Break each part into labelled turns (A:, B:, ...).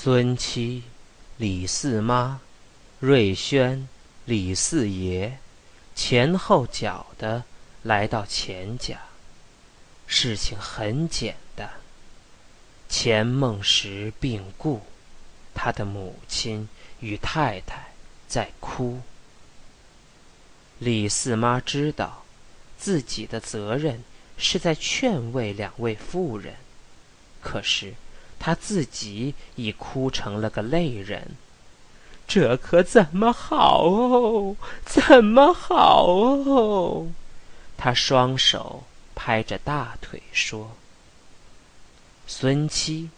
A: 孙七、李四妈、瑞轩、李四爷前后脚的来到钱家。事情很简单，钱梦石病故，他的母亲与太太在哭。李四妈知道自己的责任是在劝慰两位妇人，可是她自己已哭成了个泪人。这可怎么好哦？怎么好哦？他双手拍着大腿说：“孙七，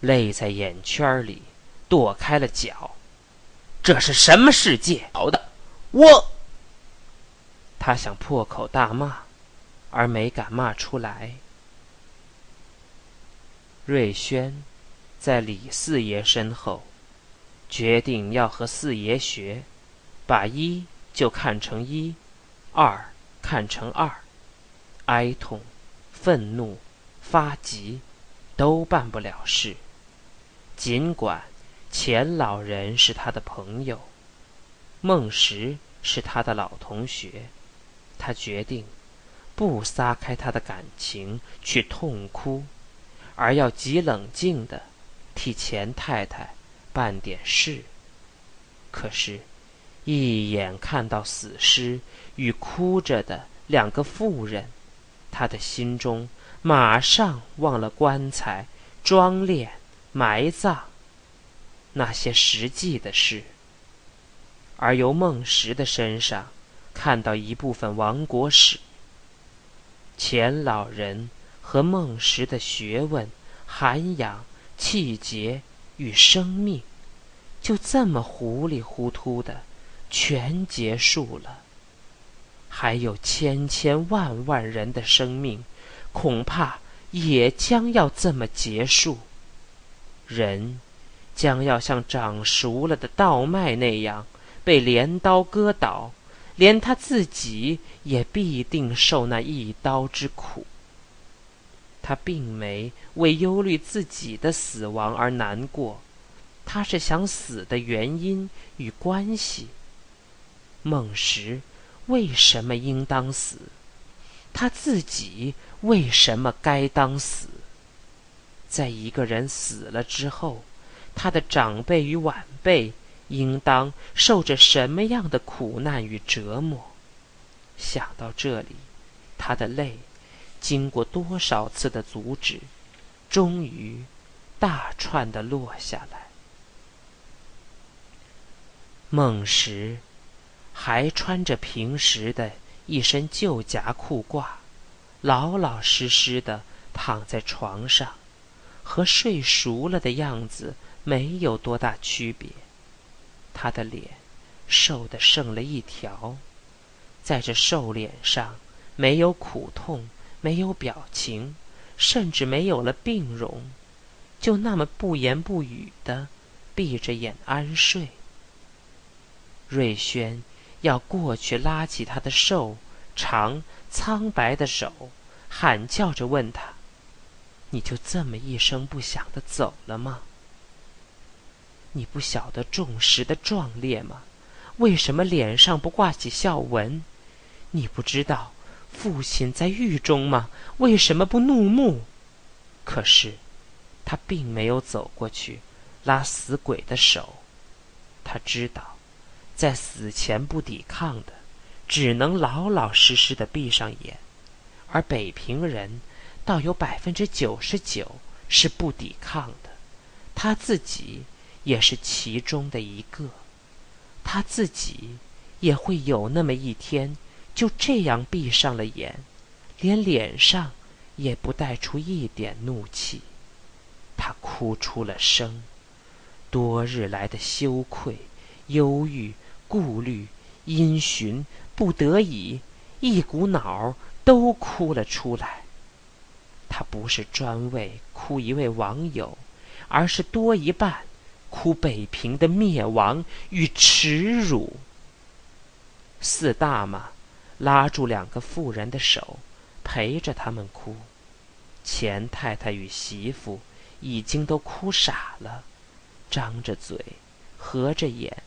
A: 泪在眼圈里，跺开了脚。这是什么世界？好的，我。”他想破口大骂，而没敢骂出来。瑞轩在李四爷身后，决定要和四爷学，把一就看成一，二看成二，哀痛、愤怒、发急，都办不了事。尽管钱老人是他的朋友，孟石是他的老同学。他决定不撒开他的感情去痛哭，而要极冷静的替钱太太办点事。可是，一眼看到死尸与哭着的两个妇人，他的心中马上忘了棺材、装殓、埋葬那些实际的事，而由孟石的身上。看到一部分亡国史，钱老人和孟石的学问、涵养、气节与生命，就这么糊里糊涂的全结束了。还有千千万万人的生命，恐怕也将要这么结束。人将要像长熟了的稻麦那样被镰刀割倒。连他自己也必定受那一刀之苦。他并没为忧虑自己的死亡而难过，他是想死的原因与关系。孟石为什么应当死？他自己为什么该当死？在一个人死了之后，他的长辈与晚辈。应当受着什么样的苦难与折磨？想到这里，他的泪经过多少次的阻止，终于大串的落下来。孟石还穿着平时的一身旧夹裤褂，老老实实的躺在床上，和睡熟了的样子没有多大区别。他的脸瘦的剩了一条，在这瘦脸上没有苦痛，没有表情，甚至没有了病容，就那么不言不语的闭着眼安睡。瑞轩要过去拉起他的瘦长苍白的手，喊叫着问他：“你就这么一声不响的走了吗？”你不晓得重石的壮烈吗？为什么脸上不挂起笑纹？你不知道父亲在狱中吗？为什么不怒目？可是，他并没有走过去拉死鬼的手。他知道，在死前不抵抗的，只能老老实实的闭上眼。而北平人，倒有百分之九十九是不抵抗的。他自己。也是其中的一个，他自己也会有那么一天，就这样闭上了眼，连脸上也不带出一点怒气。他哭出了声，多日来的羞愧、忧郁、顾虑、因循、不得已，一股脑儿都哭了出来。他不是专为哭一位网友，而是多一半。哭北平的灭亡与耻辱。四大妈拉住两个妇人的手，陪着他们哭。钱太太与媳妇已经都哭傻了，张着嘴，合着眼，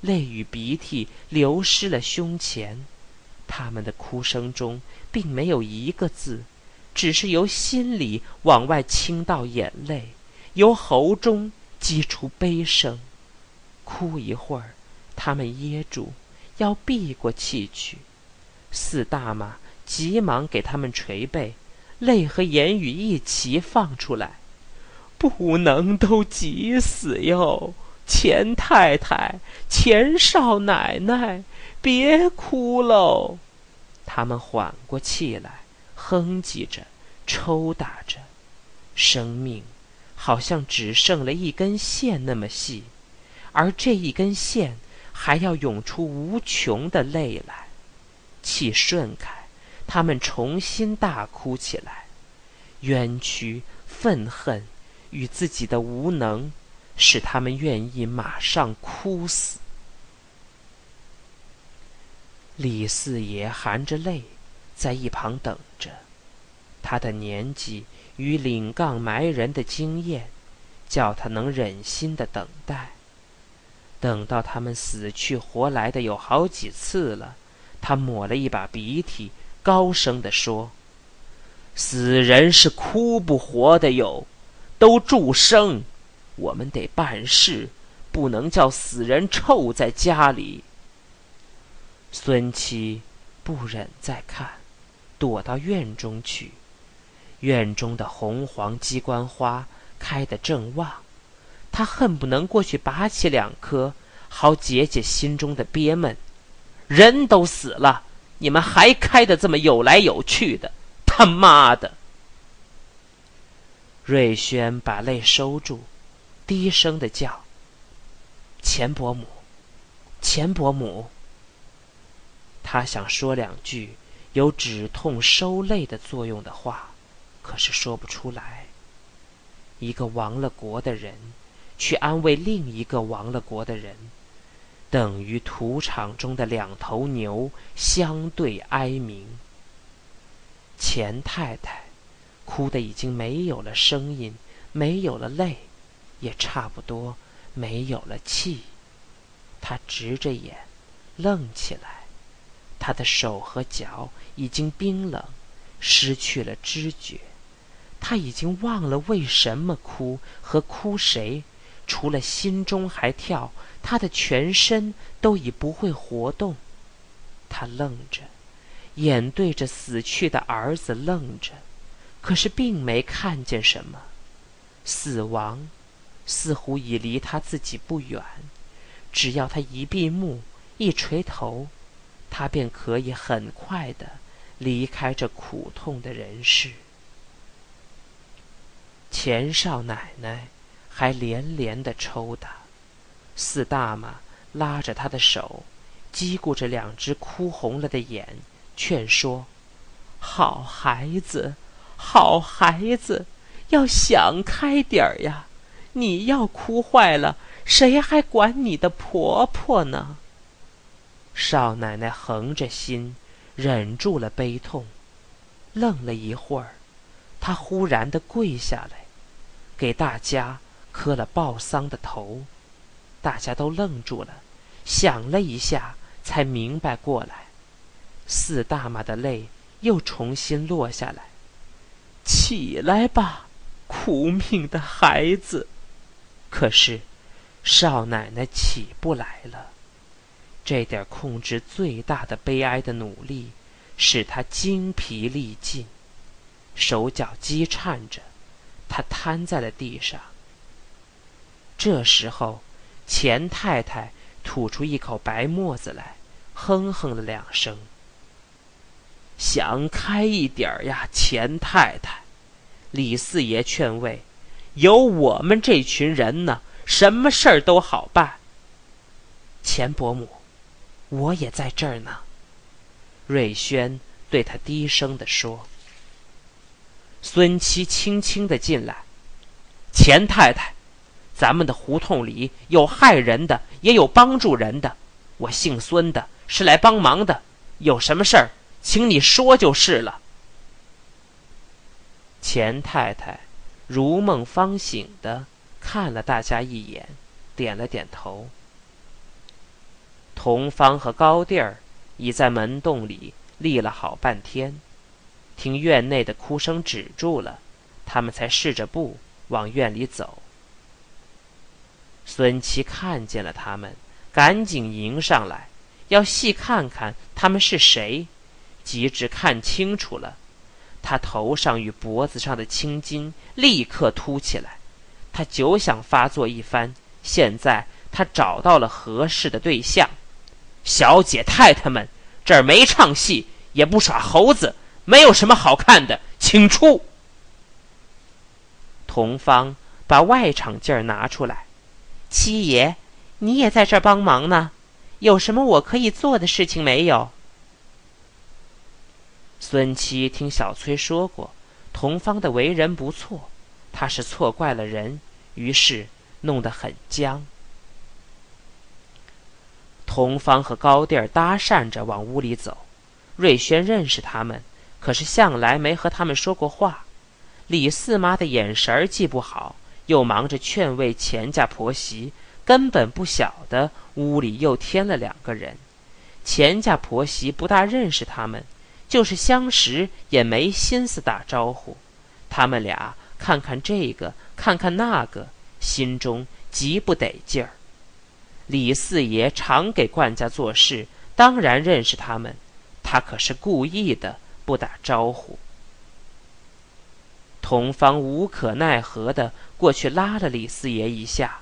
A: 泪与鼻涕流湿了胸前。他们的哭声中并没有一个字，只是由心里往外倾倒眼泪，由喉中激出悲声。哭一会儿，他们噎住，要避过气去。四大妈急忙给他们捶背，泪和言语一齐放出来：“不能都急死哟，钱太太、钱少奶奶。”别哭喽！他们缓过气来，哼唧着，抽打着，生命好像只剩了一根线那么细，而这一根线还要涌出无穷的泪来。气顺开，他们重新大哭起来，冤屈、愤恨与自己的无能，使他们愿意马上哭死。李四爷含着泪，在一旁等着。他的年纪与领杠埋人的经验，叫他能忍心的等待。等到他们死去活来的有好几次了，他抹了一把鼻涕，高声地说：“死人是哭不活的哟，都助生。我们得办事，不能叫死人臭在家里。”孙七不忍再看，躲到院中去。院中的红黄鸡冠花开得正旺，他恨不能过去拔起两颗，好解解心中的憋闷。人都死了，你们还开得这么有来有去的，他妈的！瑞轩把泪收住，低声的叫：“钱伯母，钱伯母。”他想说两句有止痛收泪的作用的话，可是说不出来。一个亡了国的人，去安慰另一个亡了国的人，等于屠场中的两头牛相对哀鸣。钱太太哭得已经没有了声音，没有了泪，也差不多没有了气。她直着眼，愣起来。她的手和脚已经冰冷，失去了知觉。她已经忘了为什么哭和哭谁，除了心中还跳，他的全身都已不会活动。他愣着，眼对着死去的儿子愣着，可是并没看见什么。死亡似乎已离他自己不远，只要他一闭目，一垂头。他便可以很快的离开这苦痛的人世。钱少奶奶还连连的抽打，四大妈拉着他的手，叽咕着两只哭红了的眼，劝说：“好孩子，好孩子，要想开点儿呀！你要哭坏了，谁还管你的婆婆呢？”少奶奶横着心，忍住了悲痛，愣了一会儿，她忽然的跪下来，给大家磕了报丧的头。大家都愣住了，想了一下，才明白过来。四大妈的泪又重新落下来。起来吧，苦命的孩子！可是，少奶奶起不来了。这点控制最大的悲哀的努力，使他精疲力尽，手脚激颤着，他瘫在了地上。这时候，钱太太吐出一口白沫子来，哼哼了两声。想开一点儿呀，钱太太！李四爷劝慰：“有我们这群人呢，什么事儿都好办。”钱伯母。我也在这儿呢，瑞轩对他低声地说。孙七轻轻地进来，钱太太，咱们的胡同里有害人的，也有帮助人的。我姓孙的，是来帮忙的。有什么事儿，请你说就是了。钱太太如梦方醒的看了大家一眼，点了点头。同芳和高第儿已在门洞里立了好半天，听院内的哭声止住了，他们才试着步往院里走。孙七看见了他们，赶紧迎上来，要细看看他们是谁。及至看清楚了，他头上与脖子上的青筋立刻凸起来。他久想发作一番，现在他找到了合适的对象。小姐太太们，这儿没唱戏，也不耍猴子，没有什么好看的，请出。童芳把外场劲儿拿出来。七爷，你也在这儿帮忙呢，有什么我可以做的事情没有？孙七听小崔说过，童芳的为人不错，他是错怪了人，于是弄得很僵。童芳和高第儿搭讪着往屋里走，瑞轩认识他们，可是向来没和他们说过话。李四妈的眼神儿既不好。又忙着劝慰钱家婆媳，根本不晓得屋里又添了两个人。钱家婆媳不大认识他们，就是相识也没心思打招呼。他们俩看看这个，看看那个，心中极不得劲儿。李四爷常给冠家做事，当然认识他们，他可是故意的不打招呼。童芳无可奈何的过去拉了李四爷一下，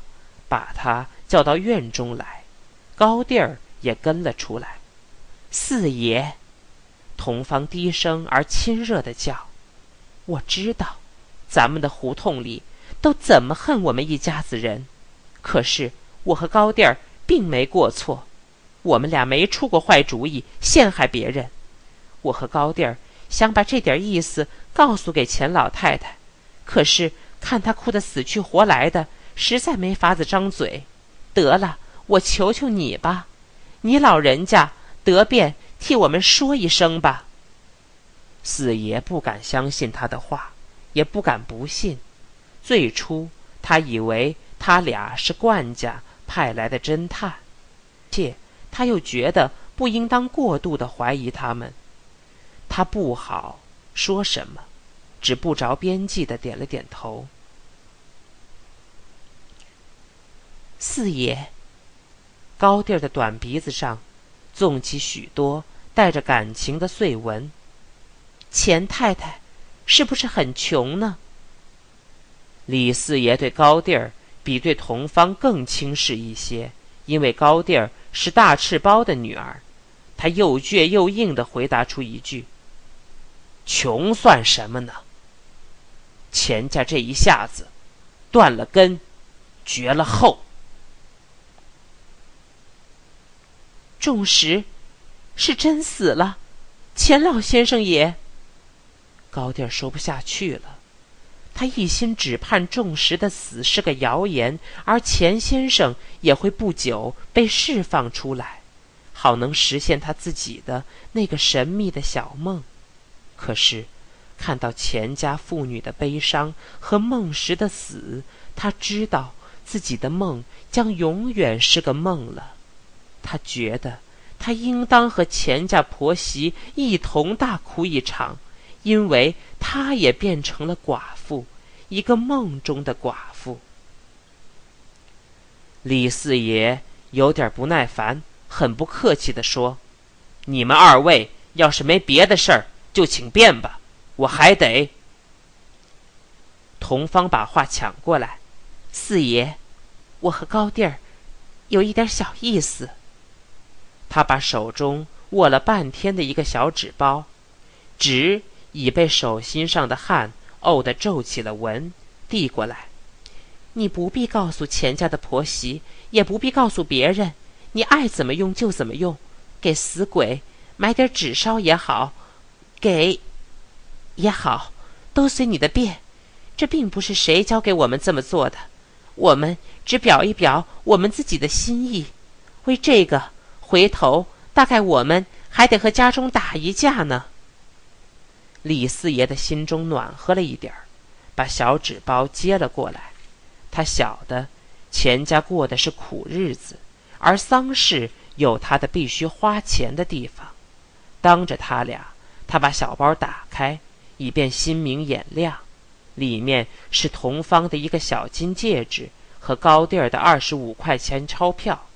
A: 把他叫到院中来。高第儿也跟了出来。四爷，童芳低声而亲热的叫：“我知道，咱们的胡同里都怎么恨我们一家子人，可是我和高第儿并没过错，我们俩没出过坏主意陷害别人。我和高第儿。”想把这点意思告诉给钱老太太，可是看她哭得死去活来的，实在没法子张嘴。得了，我求求你吧，你老人家得便替我们说一声吧。四爷不敢相信他的话，也不敢不信。最初他以为他俩是冠家派来的侦探，且他又觉得不应当过度的怀疑他们。他不好说什么，只不着边际的点了点头。四爷，高第的短鼻子上纵起许多带着感情的碎纹。钱太太是不是很穷呢？李四爷对高第儿比对同方更轻视一些，因为高第儿是大赤包的女儿。他又倔又硬的回答出一句。穷算什么呢？钱家这一下子断了根，绝了后。仲石是真死了，钱老先生也。高第说不下去了，他一心只盼仲石的死是个谣言，而钱先生也会不久被释放出来，好能实现他自己的那个神秘的小梦。可是，看到钱家妇女的悲伤和孟石的死，他知道自己的梦将永远是个梦了。他觉得他应当和钱家婆媳一同大哭一场，因为他也变成了寡妇，一个梦中的寡妇。李四爷有点不耐烦，很不客气地说：“你们二位要是没别的事儿。”就请便吧，我还得。童芳把话抢过来：“四爷，我和高第儿有一点小意思。”他把手中握了半天的一个小纸包，纸已被手心上的汗沤得皱起了纹，递过来：“你不必告诉钱家的婆媳，也不必告诉别人，你爱怎么用就怎么用。给死鬼买点纸烧也好。”给，也好，都随你的便。这并不是谁教给我们这么做的，我们只表一表我们自己的心意。为这个，回头大概我们还得和家中打一架呢。李四爷的心中暖和了一点儿，把小纸包接了过来。他晓得，钱家过的是苦日子，而丧事有他的必须花钱的地方。当着他俩，他把小包打开，以便心明眼亮，里面是同方的一个小金戒指和高第儿的二十五块钱钞票。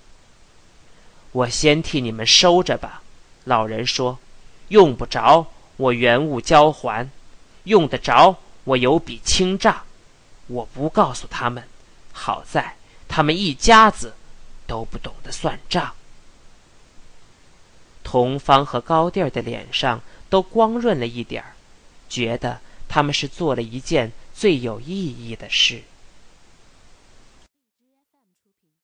A: 我先替你们收着吧，老人说，用不着我原物交还，用得着我有笔清账。我不告诉他们，好在他们一家子都不懂得算账。同方和高第儿的脸上都光润了一点儿，觉得他们是做了一件最有意义的事。